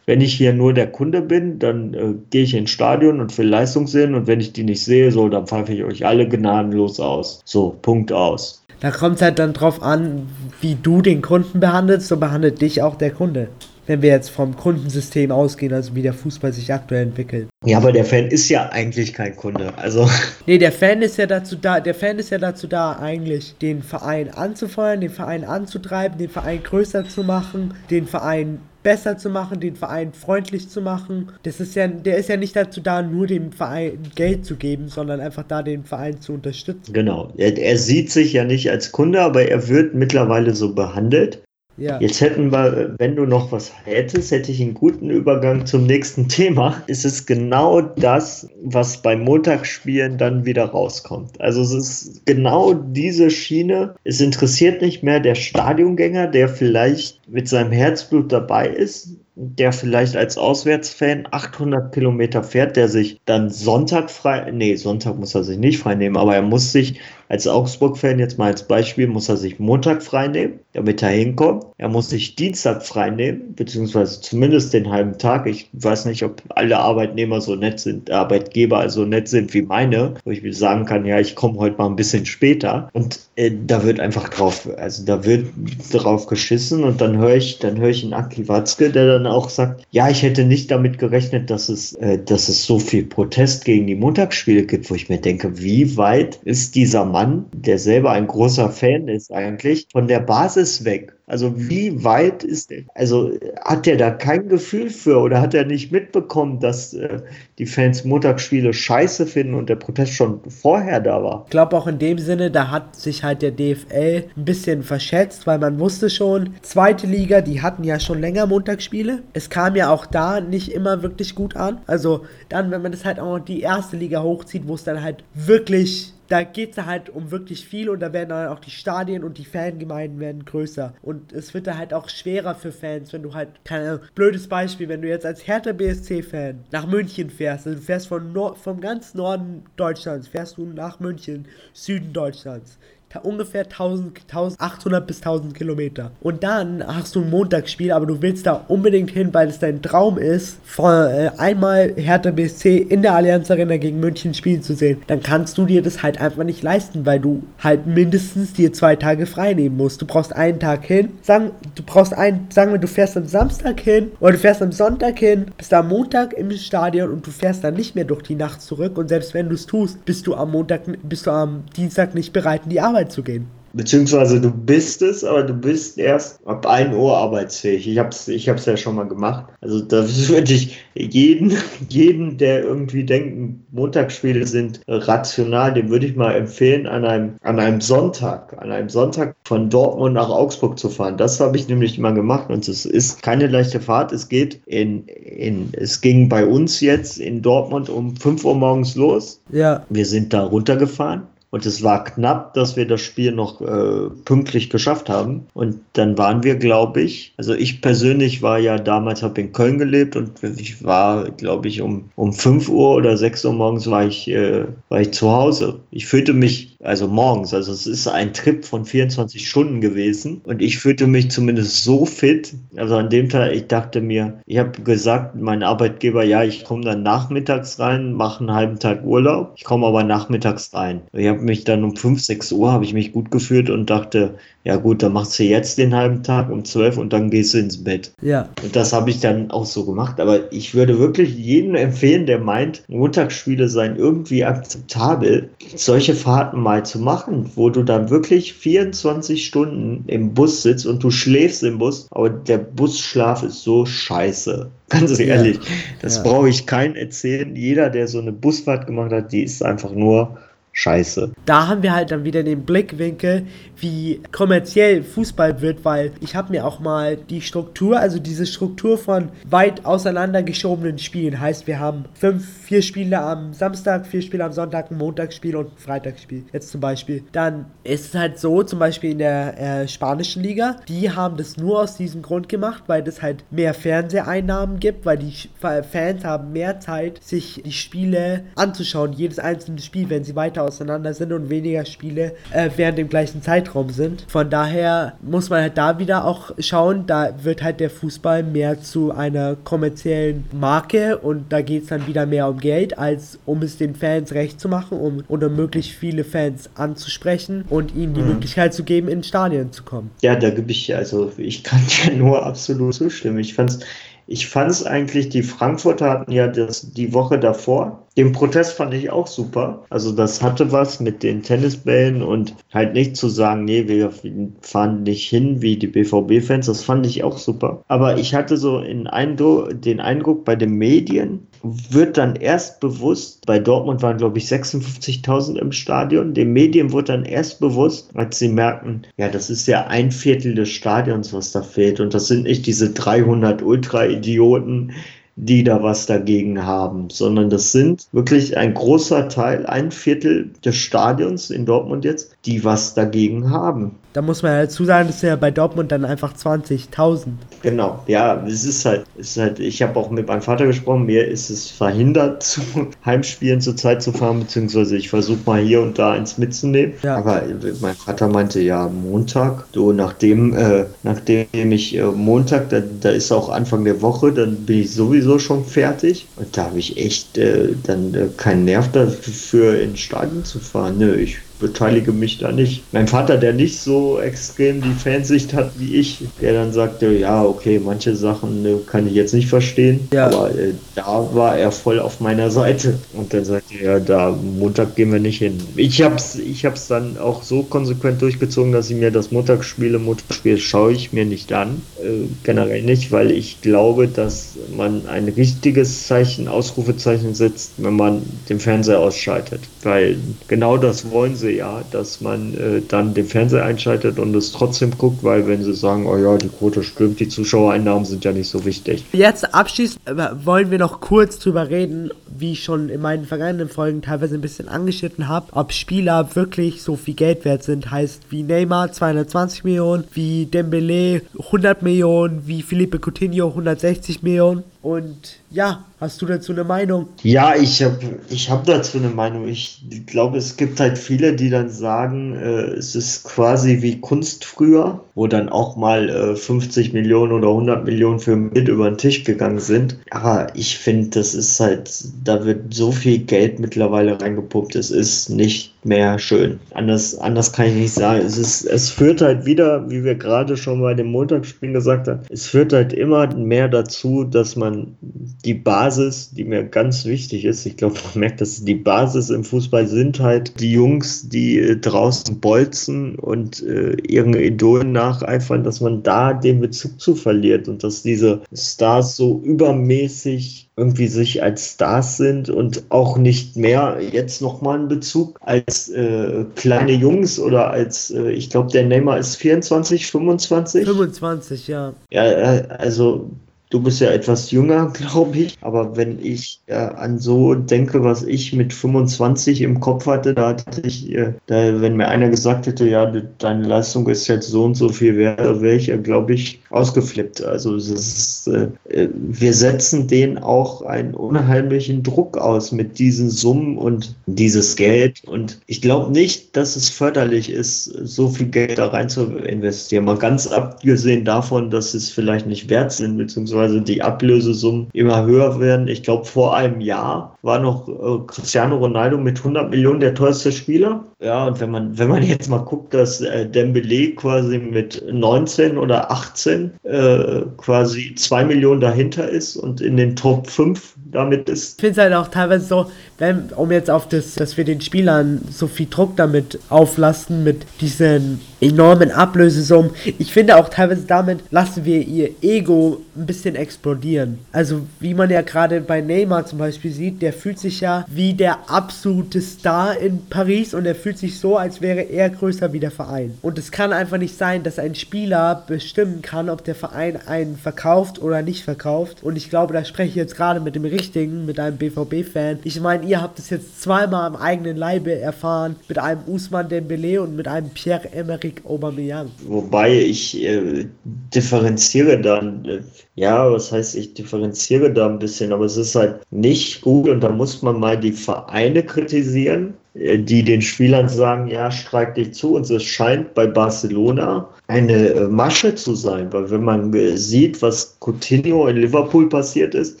wenn ich hier nur der Kunde bin, dann äh, gehe ich ins Stadion und will Leistung sehen und wenn ich die nicht sehe, so, dann pfeife ich euch alle gnadenlos aus. So, Punkt aus. Da kommt es halt dann drauf an, wie du den Kunden behandelst, so behandelt dich auch der Kunde wenn wir jetzt vom Kundensystem ausgehen, also wie der Fußball sich aktuell entwickelt. Ja, aber der Fan ist ja eigentlich kein Kunde. Also. Nee, der Fan ist ja dazu da, der Fan ist ja dazu da, eigentlich den Verein anzufeuern, den Verein anzutreiben, den Verein größer zu machen, den Verein besser zu machen, den Verein freundlich zu machen. Das ist ja, der ist ja nicht dazu da, nur dem Verein Geld zu geben, sondern einfach da, den Verein zu unterstützen. Genau. Er, er sieht sich ja nicht als Kunde, aber er wird mittlerweile so behandelt. Ja. Jetzt hätten wir, wenn du noch was hättest, hätte ich einen guten Übergang zum nächsten Thema. Es ist genau das, was beim Montagsspielen dann wieder rauskommt. Also es ist genau diese Schiene. Es interessiert nicht mehr der Stadiongänger, der vielleicht mit seinem Herzblut dabei ist, der vielleicht als Auswärtsfan 800 Kilometer fährt, der sich dann Sonntag frei, nee, Sonntag muss er sich nicht frei nehmen, aber er muss sich als Augsburg-Fan jetzt mal als Beispiel, muss er sich Montag frei nehmen, damit er hinkommt. Er muss sich Dienstag frei nehmen, beziehungsweise zumindest den halben Tag. Ich weiß nicht, ob alle Arbeitnehmer so nett sind, Arbeitgeber also nett sind wie meine, wo ich mir sagen kann, ja, ich komme heute mal ein bisschen später. Und äh, da wird einfach drauf, also da wird drauf geschissen und dann höre ich, dann höre ich einen Aki Watzke, der dann auch sagt, ja, ich hätte nicht damit gerechnet, dass es, äh, dass es so viel Protest gegen die Montagsspiele gibt, wo ich mir denke, wie weit ist dieser Mann, der selber ein großer Fan ist eigentlich, von der Basis weg? Also wie weit ist der? Also hat der da kein Gefühl für oder hat er nicht mitbekommen, dass äh, die Fans Montagsspiele scheiße finden und der Protest schon vorher da war? Ich glaube auch in dem Sinne, da hat sich halt der DFL ein bisschen verschätzt, weil man wusste schon, zweite Liga, die hatten ja schon länger Montagsspiele. Es kam ja auch da nicht immer wirklich gut an. Also dann, wenn man das halt auch noch die erste Liga hochzieht, wo es dann halt wirklich da geht es halt um wirklich viel und da werden dann auch die Stadien und die Fangemeinden werden größer. Und es wird da halt auch schwerer für Fans, wenn du halt, keine Ahnung, blödes Beispiel, wenn du jetzt als Hertha BSC-Fan nach München fährst, also du fährst von Nord vom ganz Norden Deutschlands, fährst du nach München, Süden Deutschlands ungefähr 1000, 1800 bis 1000 Kilometer. Und dann hast du ein Montagsspiel, aber du willst da unbedingt hin, weil es dein Traum ist, von, äh, einmal Hertha BSC in der Allianz Arena gegen München spielen zu sehen. Dann kannst du dir das halt einfach nicht leisten, weil du halt mindestens dir zwei Tage frei nehmen musst. Du brauchst einen Tag hin, sagen, du brauchst einen, sagen wir, du fährst am Samstag hin oder du fährst am Sonntag hin, bist am Montag im Stadion und du fährst dann nicht mehr durch die Nacht zurück und selbst wenn du es tust, bist du am Montag, bist du am Dienstag nicht bereit, in die Arbeit Arbeit zu gehen. Beziehungsweise du bist es, aber du bist erst ab 1 Uhr arbeitsfähig. Ich habe es ich hab's ja schon mal gemacht. Also da würde ich jeden, jeden, der irgendwie denkt, Montagsspiele sind rational, dem würde ich mal empfehlen, an einem, an einem Sonntag, an einem Sonntag von Dortmund nach Augsburg zu fahren. Das habe ich nämlich mal gemacht und es ist keine leichte Fahrt. Es geht in, in, es ging bei uns jetzt in Dortmund um 5 Uhr morgens los. Ja. Wir sind da runtergefahren und es war knapp, dass wir das Spiel noch äh, pünktlich geschafft haben. Und dann waren wir, glaube ich, also ich persönlich war ja damals, habe in Köln gelebt und ich war, glaube ich, um, um 5 Uhr oder 6 Uhr morgens war ich, äh, war ich zu Hause. Ich fühlte mich, also morgens, also es ist ein Trip von 24 Stunden gewesen und ich fühlte mich zumindest so fit. Also an dem Tag, ich dachte mir, ich habe gesagt, mein Arbeitgeber, ja, ich komme dann nachmittags rein, mache einen halben Tag Urlaub, ich komme aber nachmittags rein. Ich habe mich dann um 5, 6 Uhr, habe ich mich gut gefühlt und dachte, ja gut, dann machst du jetzt den halben Tag um 12 und dann gehst du ins Bett. Ja. Und das habe ich dann auch so gemacht. Aber ich würde wirklich jedem empfehlen, der meint, Montagsspiele seien irgendwie akzeptabel, solche Fahrten mal zu machen, wo du dann wirklich 24 Stunden im Bus sitzt und du schläfst im Bus, aber der Busschlaf ist so scheiße. Ganz ehrlich, ja. das ja. brauche ich keinen erzählen. Jeder, der so eine Busfahrt gemacht hat, die ist einfach nur scheiße. Da haben wir halt dann wieder den Blickwinkel, wie kommerziell Fußball wird, weil ich habe mir auch mal die Struktur, also diese Struktur von weit auseinandergeschobenen Spielen, heißt wir haben fünf, vier Spiele am Samstag, vier Spiele am Sonntag, ein Montagsspiel und ein Freitagsspiel, jetzt zum Beispiel. Dann ist es halt so, zum Beispiel in der äh, spanischen Liga, die haben das nur aus diesem Grund gemacht, weil das halt mehr Fernseheinnahmen gibt, weil die Fans haben mehr Zeit, sich die Spiele anzuschauen, jedes einzelne Spiel, wenn sie weiter auseinander sind und weniger Spiele äh, während dem gleichen Zeitraum sind. Von daher muss man halt da wieder auch schauen, da wird halt der Fußball mehr zu einer kommerziellen Marke und da geht es dann wieder mehr um Geld, als um es den Fans recht zu machen, um oder möglichst viele Fans anzusprechen und ihnen die mhm. Möglichkeit zu geben, in Stadien zu kommen. Ja, da gebe ich, also ich kann dir nur absolut zustimmen. Ich fand es ich fand es eigentlich, die Frankfurter hatten ja das, die Woche davor. Den Protest fand ich auch super. Also das hatte was mit den Tennisbällen und halt nicht zu sagen, nee, wir fahren nicht hin wie die BVB-Fans. Das fand ich auch super. Aber ich hatte so in Eindruck, den Eindruck bei den Medien, wird dann erst bewusst, bei Dortmund waren glaube ich 56.000 im Stadion, den Medien wurde dann erst bewusst, als sie merken, ja, das ist ja ein Viertel des Stadions, was da fehlt. Und das sind nicht diese 300 Ultra-Idioten, die da was dagegen haben, sondern das sind wirklich ein großer Teil, ein Viertel des Stadions in Dortmund jetzt, die was dagegen haben. Da muss man dazu sagen, das sind ja bei Dortmund dann einfach 20.000. Genau, ja, es ist halt, es ist halt ich habe auch mit meinem Vater gesprochen, mir ist es verhindert, zu Heimspielen zur Zeit zu fahren, beziehungsweise ich versuche mal hier und da eins mitzunehmen. Ja. Aber mein Vater meinte, ja, Montag, so nachdem, äh, nachdem ich äh, Montag, da, da ist auch Anfang der Woche, dann bin ich sowieso schon fertig. Und da habe ich echt äh, dann äh, keinen Nerv dafür, ins Stadion zu fahren. Nö, ich beteilige mich da nicht. Mein Vater, der nicht so extrem die Fansicht hat wie ich, der dann sagte, ja, okay, manche Sachen ne, kann ich jetzt nicht verstehen, ja. aber äh, da war er voll auf meiner Seite. Und dann sagte er, da Montag gehen wir nicht hin. Ich hab's, ich hab's dann auch so konsequent durchgezogen, dass ich mir das Montagsspiel, Montagsspiel schaue ich mir nicht an. Äh, generell nicht, weil ich glaube, dass man ein richtiges Zeichen, Ausrufezeichen setzt, wenn man den Fernseher ausschaltet. Weil genau das wollen sie Quote ja, dass man äh, dann den Fernseher einschaltet und es trotzdem guckt, weil wenn sie sagen, oh ja, die Quote stimmt, die Zuschauereinnahmen sind ja nicht so wichtig. Jetzt abschließend wollen wir noch kurz drüber reden, wie ich schon in meinen vergangenen Folgen teilweise ein bisschen angeschnitten habe, ob Spieler wirklich so viel Geld wert sind. Heißt wie Neymar 220 Millionen, wie Dembele 100 Millionen, wie Felipe Coutinho 160 Millionen. Und ja, hast du dazu eine Meinung? Ja, ich habe ich hab dazu eine Meinung. Ich glaube, es gibt halt viele, die dann sagen, äh, es ist quasi wie Kunst früher, wo dann auch mal äh, 50 Millionen oder 100 Millionen für Bild über den Tisch gegangen sind. Aber ich finde, das ist halt, da wird so viel Geld mittlerweile reingepumpt, es ist nicht mehr schön. Anders, anders kann ich nicht sagen. Es, ist, es führt halt wieder, wie wir gerade schon bei dem Montagsspiel gesagt haben, es führt halt immer mehr dazu, dass man die Basis, die mir ganz wichtig ist, ich glaube, man merkt, dass die Basis im Fußball sind halt die Jungs, die äh, draußen bolzen und äh, ihren Idolen nacheifern, dass man da den Bezug zu verliert und dass diese Stars so übermäßig irgendwie sich als Stars sind und auch nicht mehr jetzt nochmal einen Bezug als äh, kleine Jungs oder als, äh, ich glaube, der Neymar ist 24, 25. 25, ja. Ja, äh, also du bist ja etwas jünger, glaube ich. Aber wenn ich äh, an so denke, was ich mit 25 im Kopf hatte, da hatte ich, äh, da, wenn mir einer gesagt hätte, ja, deine Leistung ist jetzt so und so viel wert, wäre ich, glaube ich, ausgeflippt. Also ist, äh, wir setzen denen auch einen unheimlichen Druck aus mit diesen Summen und dieses Geld. Und ich glaube nicht, dass es förderlich ist, so viel Geld da rein zu investieren. Mal ganz abgesehen davon, dass es vielleicht nicht wert sind, beziehungsweise die Ablösesummen immer höher werden. Ich glaube, vor einem Jahr war noch äh, Cristiano Ronaldo mit 100 Millionen der teuerste Spieler. Ja, und wenn man, wenn man jetzt mal guckt, dass äh, Dembele quasi mit 19 oder 18 äh, quasi 2 Millionen dahinter ist und in den Top 5 damit ist. Ich finde es halt auch teilweise so, wenn, um jetzt auf das, dass wir den Spielern so viel Druck damit auflasten, mit diesen enormen Ablösesummen. Ich finde auch teilweise damit lassen wir ihr Ego ein bisschen explodieren. Also wie man ja gerade bei Neymar zum Beispiel sieht, der fühlt sich ja wie der absolute Star in Paris und er fühlt sich so, als wäre er größer wie der Verein. Und es kann einfach nicht sein, dass ein Spieler bestimmen kann, ob der Verein einen verkauft oder nicht verkauft. Und ich glaube, da spreche ich jetzt gerade mit dem richtigen, mit einem BVB-Fan. Ich meine, ihr habt es jetzt zweimal am eigenen Leibe erfahren, mit einem Usman Dembele und mit einem Pierre-Emerick Aubameyang. Wobei ich äh, differenziere dann, äh, ja, was heißt, ich differenziere da ein bisschen, aber es ist halt nicht gut und da muss man mal die Vereine kritisieren, die den Spielern sagen, ja, streik dich zu. Und es scheint bei Barcelona eine äh, Masche zu sein, weil wenn man äh, sieht, was Coutinho in Liverpool passiert ist,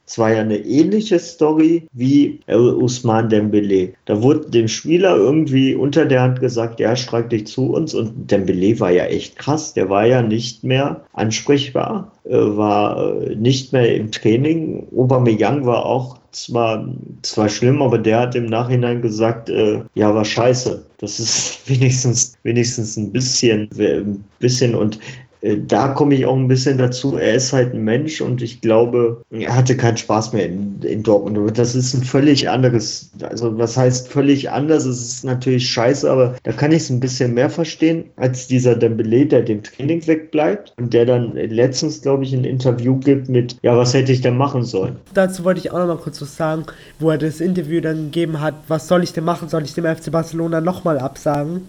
es war ja eine ähnliche Story wie Usman Dembele. Da wurde dem Spieler irgendwie unter der Hand gesagt, ja, streik dich zu uns. Und Dembele war ja echt krass. Der war ja nicht mehr ansprechbar, war nicht mehr im Training. Aubameyang war auch zwar, zwar schlimm, aber der hat im Nachhinein gesagt, äh, ja, war scheiße. Das ist wenigstens, wenigstens ein bisschen, ein bisschen und da komme ich auch ein bisschen dazu. Er ist halt ein Mensch und ich glaube, er hatte keinen Spaß mehr in, in Dortmund. Das ist ein völlig anderes, also was heißt völlig anders? Es ist natürlich scheiße, aber da kann ich es ein bisschen mehr verstehen als dieser Dembele, der dem Training wegbleibt und der dann letztens, glaube ich, ein Interview gibt mit, ja, was hätte ich denn machen sollen? Dazu wollte ich auch noch mal kurz was sagen, wo er das Interview dann gegeben hat, was soll ich denn machen? Soll ich dem FC Barcelona nochmal absagen?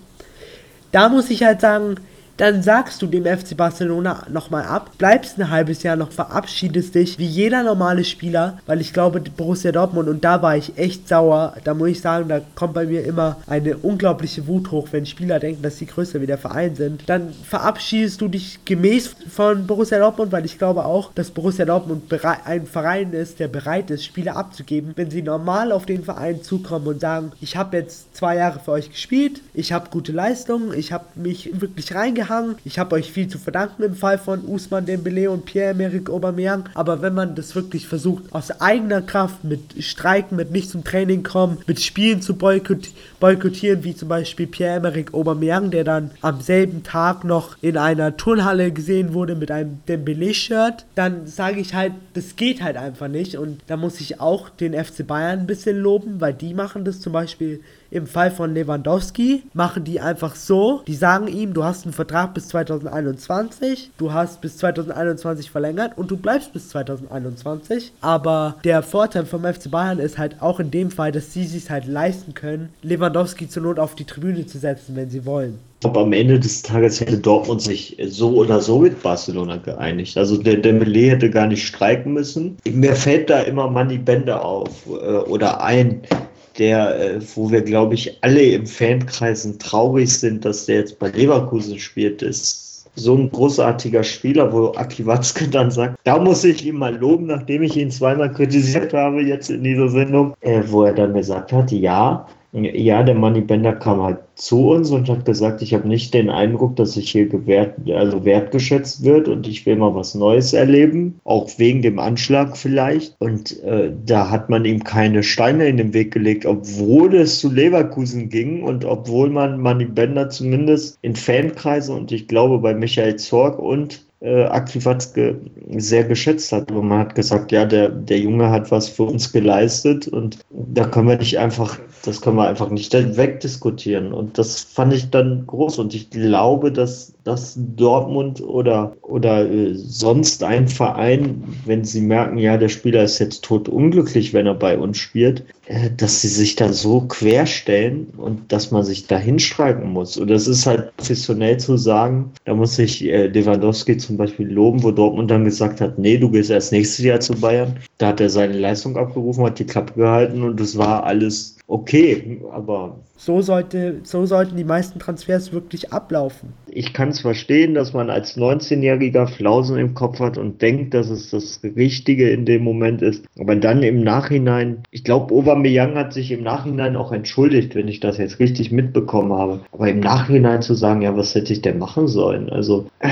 Da muss ich halt sagen, dann sagst du dem FC Barcelona nochmal ab, bleibst ein halbes Jahr noch, verabschiedest dich wie jeder normale Spieler, weil ich glaube, Borussia Dortmund, und da war ich echt sauer, da muss ich sagen, da kommt bei mir immer eine unglaubliche Wut hoch, wenn Spieler denken, dass sie größer wie der Verein sind. Dann verabschiedest du dich gemäß von Borussia Dortmund, weil ich glaube auch, dass Borussia Dortmund ein Verein ist, der bereit ist, Spieler abzugeben, wenn sie normal auf den Verein zukommen und sagen, ich habe jetzt zwei Jahre für euch gespielt, ich habe gute Leistungen, ich habe mich wirklich reingehalten, gehangen. Ich habe euch viel zu verdanken im Fall von Usman Dembele und Pierre-Emerick Aubameyang. Aber wenn man das wirklich versucht, aus eigener Kraft mit Streiken, mit nicht zum Training kommen, mit Spielen zu boykott boykottieren, wie zum Beispiel Pierre-Emerick Aubameyang, der dann am selben Tag noch in einer Turnhalle gesehen wurde mit einem Dembele-Shirt, dann sage ich halt, das geht halt einfach nicht. Und da muss ich auch den FC Bayern ein bisschen loben, weil die machen das zum Beispiel im Fall von Lewandowski machen die einfach so, die sagen ihm, du hast einen Vertrag bis 2021, du hast bis 2021 verlängert und du bleibst bis 2021. Aber der Vorteil vom FC Bayern ist halt auch in dem Fall, dass sie sich halt leisten können, Lewandowski zur Not auf die Tribüne zu setzen, wenn sie wollen. Aber am Ende des Tages hätte Dortmund sich so oder so mit Barcelona geeinigt. Also der Dembele hätte gar nicht streiken müssen. Mir fällt da immer Manny Bender auf äh, oder ein, der, äh, wo wir, glaube ich, alle im Fankreisen traurig sind, dass der jetzt bei Leverkusen spielt, ist so ein großartiger Spieler, wo Aki Watzke dann sagt, da muss ich ihn mal loben, nachdem ich ihn zweimal kritisiert habe jetzt in dieser Sendung, äh, wo er dann gesagt hat, ja, ja, der Money Bender kam halt zu uns und hat gesagt, ich habe nicht den Eindruck, dass ich hier gewert, also wertgeschätzt wird und ich will mal was Neues erleben, auch wegen dem Anschlag vielleicht. Und äh, da hat man ihm keine Steine in den Weg gelegt, obwohl es zu Leverkusen ging und obwohl man Money Bender zumindest in Fankreisen und ich glaube bei Michael Zorg und äh, Aki Watzke sehr geschätzt hat. Und man hat gesagt, ja, der, der Junge hat was für uns geleistet und da können wir nicht einfach, das können wir einfach nicht wegdiskutieren. Und das fand ich dann groß und ich glaube, dass dass Dortmund oder, oder äh, sonst ein Verein, wenn sie merken, ja, der Spieler ist jetzt tot unglücklich, wenn er bei uns spielt, äh, dass sie sich da so querstellen und dass man sich da hinstreiten muss. Und das ist halt professionell zu sagen, da muss sich äh, Lewandowski zum Beispiel loben, wo Dortmund dann gesagt hat, nee, du gehst erst nächstes Jahr zu Bayern. Da hat er seine Leistung abgerufen, hat die Klappe gehalten und es war alles okay, aber so, sollte, so sollten die meisten Transfers wirklich ablaufen. Ich kann es verstehen, dass man als 19-Jähriger Flausen im Kopf hat und denkt, dass es das Richtige in dem Moment ist. Aber dann im Nachhinein, ich glaube, Aubameyang hat sich im Nachhinein auch entschuldigt, wenn ich das jetzt richtig mitbekommen habe. Aber im Nachhinein zu sagen, ja, was hätte ich denn machen sollen? Also, äh,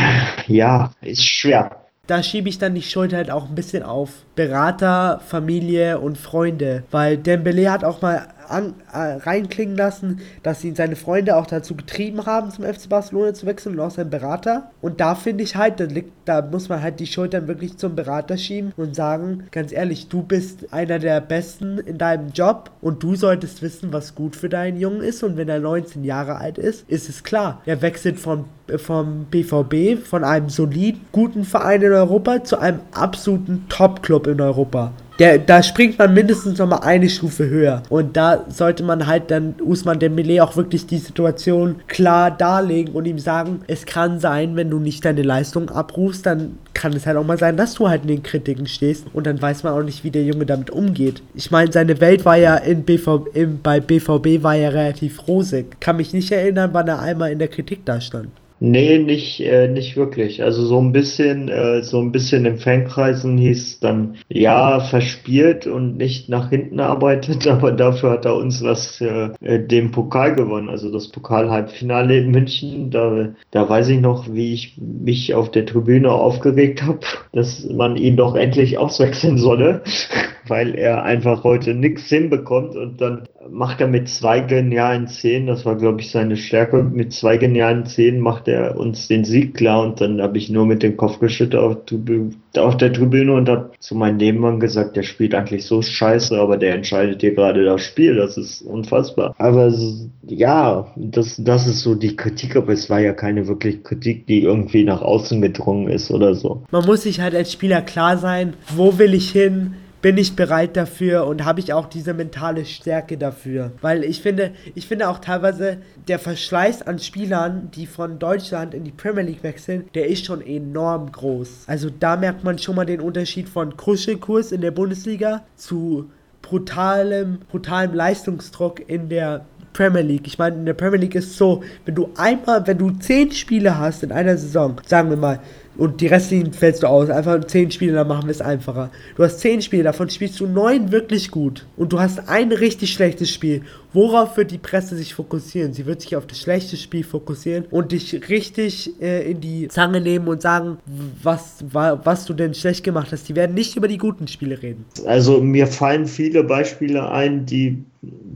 ja, ist schwer da schiebe ich dann die Schuld halt auch ein bisschen auf Berater, Familie und Freunde. Weil Dembele hat auch mal an, äh, reinklingen lassen, dass ihn seine Freunde auch dazu getrieben haben, zum FC Barcelona zu wechseln und auch sein Berater. Und da finde ich halt, da, liegt, da muss man halt die Schuld dann wirklich zum Berater schieben und sagen, ganz ehrlich, du bist einer der Besten in deinem Job und du solltest wissen, was gut für deinen Jungen ist. Und wenn er 19 Jahre alt ist, ist es klar, er wechselt von vom BVB, von einem soliden, guten Verein in Europa zu einem absoluten Top-Club in Europa. Der, da springt man mindestens nochmal eine Stufe höher. Und da sollte man halt dann Usman Dembele auch wirklich die Situation klar darlegen und ihm sagen, es kann sein, wenn du nicht deine Leistung abrufst, dann kann es halt auch mal sein, dass du halt in den Kritiken stehst und dann weiß man auch nicht, wie der Junge damit umgeht. Ich meine, seine Welt war ja in BV, in, bei BVB war ja relativ rosig. Kann mich nicht erinnern, wann er einmal in der Kritik da stand. Nee, nicht, äh, nicht wirklich. Also so ein bisschen, äh, so ein bisschen im Fankreisen hieß dann, ja, verspielt und nicht nach hinten arbeitet, aber dafür hat er uns was äh, den Pokal gewonnen, also das Pokal-Halbfinale in München. Da, da weiß ich noch, wie ich mich auf der Tribüne aufgeregt habe, dass man ihn doch endlich auswechseln solle, weil er einfach heute nichts hinbekommt und dann macht er mit zwei genialen Szenen, das war glaube ich seine Stärke, mit zwei genialen Szenen macht er uns den Sieg klar und dann habe ich nur mit dem Kopf geschüttelt auf, auf der Tribüne und habe zu meinem Nebenmann gesagt, der spielt eigentlich so scheiße, aber der entscheidet hier gerade das Spiel, das ist unfassbar. Aber ja, das, das ist so die Kritik, aber es war ja keine wirklich Kritik, die irgendwie nach außen gedrungen ist oder so. Man muss sich halt als Spieler klar sein, wo will ich hin, bin ich bereit dafür und habe ich auch diese mentale Stärke dafür. Weil ich finde, ich finde auch teilweise der Verschleiß an Spielern, die von Deutschland in die Premier League wechseln, der ist schon enorm groß. Also da merkt man schon mal den Unterschied von Kruschelkurs in der Bundesliga zu brutalem, brutalem Leistungsdruck in der Premier League. Ich meine, in der Premier League ist es so, wenn du einmal, wenn du zehn Spiele hast in einer Saison, sagen wir mal, und die restlichen fällst du aus. Einfach 10 Spiele, dann machen wir es einfacher. Du hast 10 Spiele, davon spielst du 9 wirklich gut. Und du hast ein richtig schlechtes Spiel. Worauf wird die Presse sich fokussieren? Sie wird sich auf das schlechte Spiel fokussieren und dich richtig äh, in die Zange nehmen und sagen, was, was du denn schlecht gemacht hast. Die werden nicht über die guten Spiele reden. Also mir fallen viele Beispiele ein, die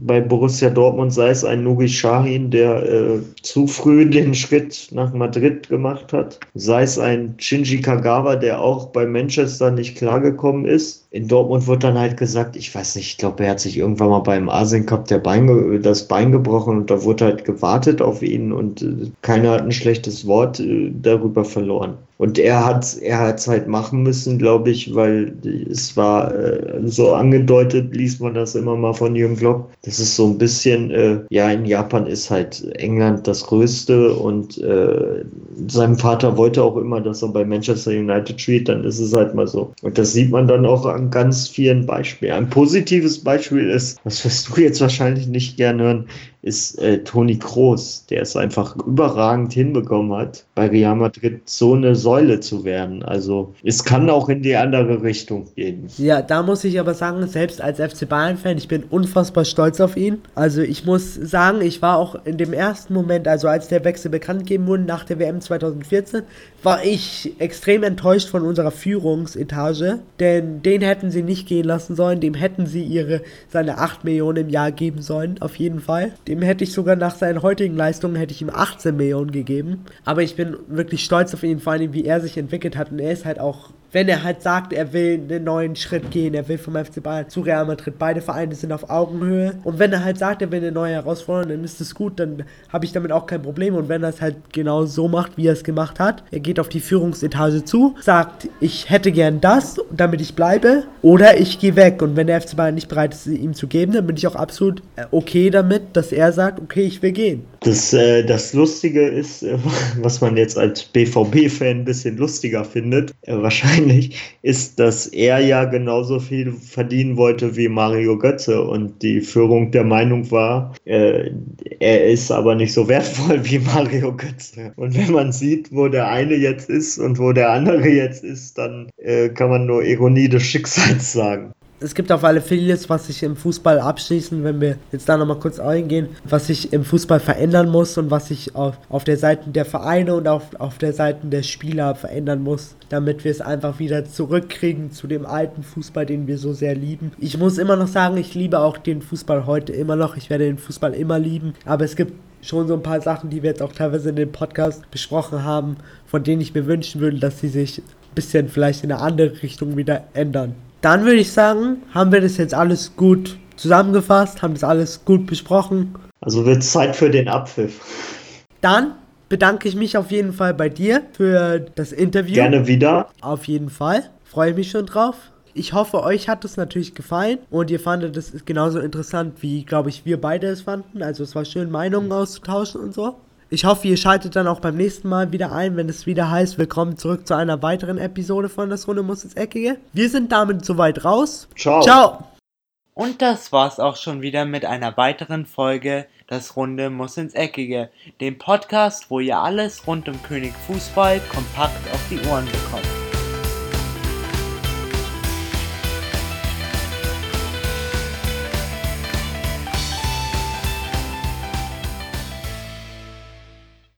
bei Borussia Dortmund, sei es ein Nugi Shahin, der äh, zu früh den Schritt nach Madrid gemacht hat, sei es ein Shinji Kagawa, der auch bei Manchester nicht klargekommen ist. In Dortmund wird dann halt gesagt, ich weiß nicht, ich glaube, er hat sich irgendwann mal beim Asien Cup Bein, das Bein gebrochen und da wurde halt gewartet auf ihn und äh, keiner hat ein schlechtes Wort äh, darüber verloren. Und er hat hat's halt machen müssen, glaube ich, weil es war äh, so angedeutet, liest man das immer mal von Jürgen Klopp. Das ist so ein bisschen, äh, ja, in Japan ist halt England das Größte und äh, sein Vater wollte auch immer, dass er bei Manchester United spielt, dann ist es halt mal so. Und das sieht man dann auch an ganz vielen Beispielen. Ein positives Beispiel ist, das wirst du jetzt wahrscheinlich nicht gerne hören, ist äh, Toni Kroos, der es einfach überragend hinbekommen hat, bei Real Madrid so eine Säule zu werden. Also es kann auch in die andere Richtung gehen. Ja, da muss ich aber sagen, selbst als FC Bayern-Fan, ich bin unfassbar stolz auf ihn. Also ich muss sagen, ich war auch in dem ersten Moment, also als der Wechsel bekannt gegeben wurde nach der WM 2014, war ich extrem enttäuscht von unserer Führungsetage, denn den hätten sie nicht gehen lassen sollen, dem hätten sie ihre seine 8 Millionen im Jahr geben sollen, auf jeden Fall. Dem hätte ich sogar nach seinen heutigen Leistungen hätte ich ihm 18 Millionen gegeben. Aber ich bin wirklich stolz auf ihn, vor allem wie er sich entwickelt hat. Und er ist halt auch wenn er halt sagt, er will einen neuen Schritt gehen, er will vom FC Bayern zu Real Madrid, beide Vereine sind auf Augenhöhe. Und wenn er halt sagt, er will eine neue Herausforderung, dann ist es gut, dann habe ich damit auch kein Problem. Und wenn er es halt genau so macht, wie er es gemacht hat, er geht auf die Führungsetage zu, sagt, ich hätte gern das, damit ich bleibe, oder ich gehe weg. Und wenn der FC Bayern nicht bereit ist, ihm zu geben, dann bin ich auch absolut äh, okay damit, dass er sagt, okay, ich will gehen. Das, äh, das Lustige ist, äh, was man jetzt als BVB-Fan ein bisschen lustiger findet, äh, wahrscheinlich, ist, dass er ja genauso viel verdienen wollte wie Mario Götze und die Führung der Meinung war, äh, er ist aber nicht so wertvoll wie Mario Götze. Und wenn man sieht, wo der eine jetzt ist und wo der andere jetzt ist, dann äh, kann man nur Ironie des Schicksals sagen es gibt auf alle vieles, was sich im Fußball abschließen, wenn wir jetzt da nochmal kurz eingehen, was sich im Fußball verändern muss und was sich auf, auf der Seite der Vereine und auf, auf der Seite der Spieler verändern muss, damit wir es einfach wieder zurückkriegen zu dem alten Fußball, den wir so sehr lieben. Ich muss immer noch sagen, ich liebe auch den Fußball heute immer noch. Ich werde den Fußball immer lieben, aber es gibt schon so ein paar Sachen, die wir jetzt auch teilweise in dem Podcast besprochen haben, von denen ich mir wünschen würde, dass sie sich ein bisschen vielleicht in eine andere Richtung wieder ändern. Dann würde ich sagen, haben wir das jetzt alles gut zusammengefasst, haben das alles gut besprochen. Also wird es Zeit für den Abpfiff. Dann bedanke ich mich auf jeden Fall bei dir für das Interview. Gerne wieder. Auf jeden Fall. Freue mich schon drauf. Ich hoffe, euch hat es natürlich gefallen und ihr fandet es genauso interessant, wie, glaube ich, wir beide es fanden. Also es war schön, Meinungen auszutauschen und so. Ich hoffe, ihr schaltet dann auch beim nächsten Mal wieder ein, wenn es wieder heißt, willkommen zurück zu einer weiteren Episode von Das Runde muss ins Eckige. Wir sind damit soweit raus. Ciao. Ciao. Und das war's auch schon wieder mit einer weiteren Folge Das Runde muss ins Eckige, dem Podcast, wo ihr alles rund um König Fußball kompakt auf die Ohren bekommt.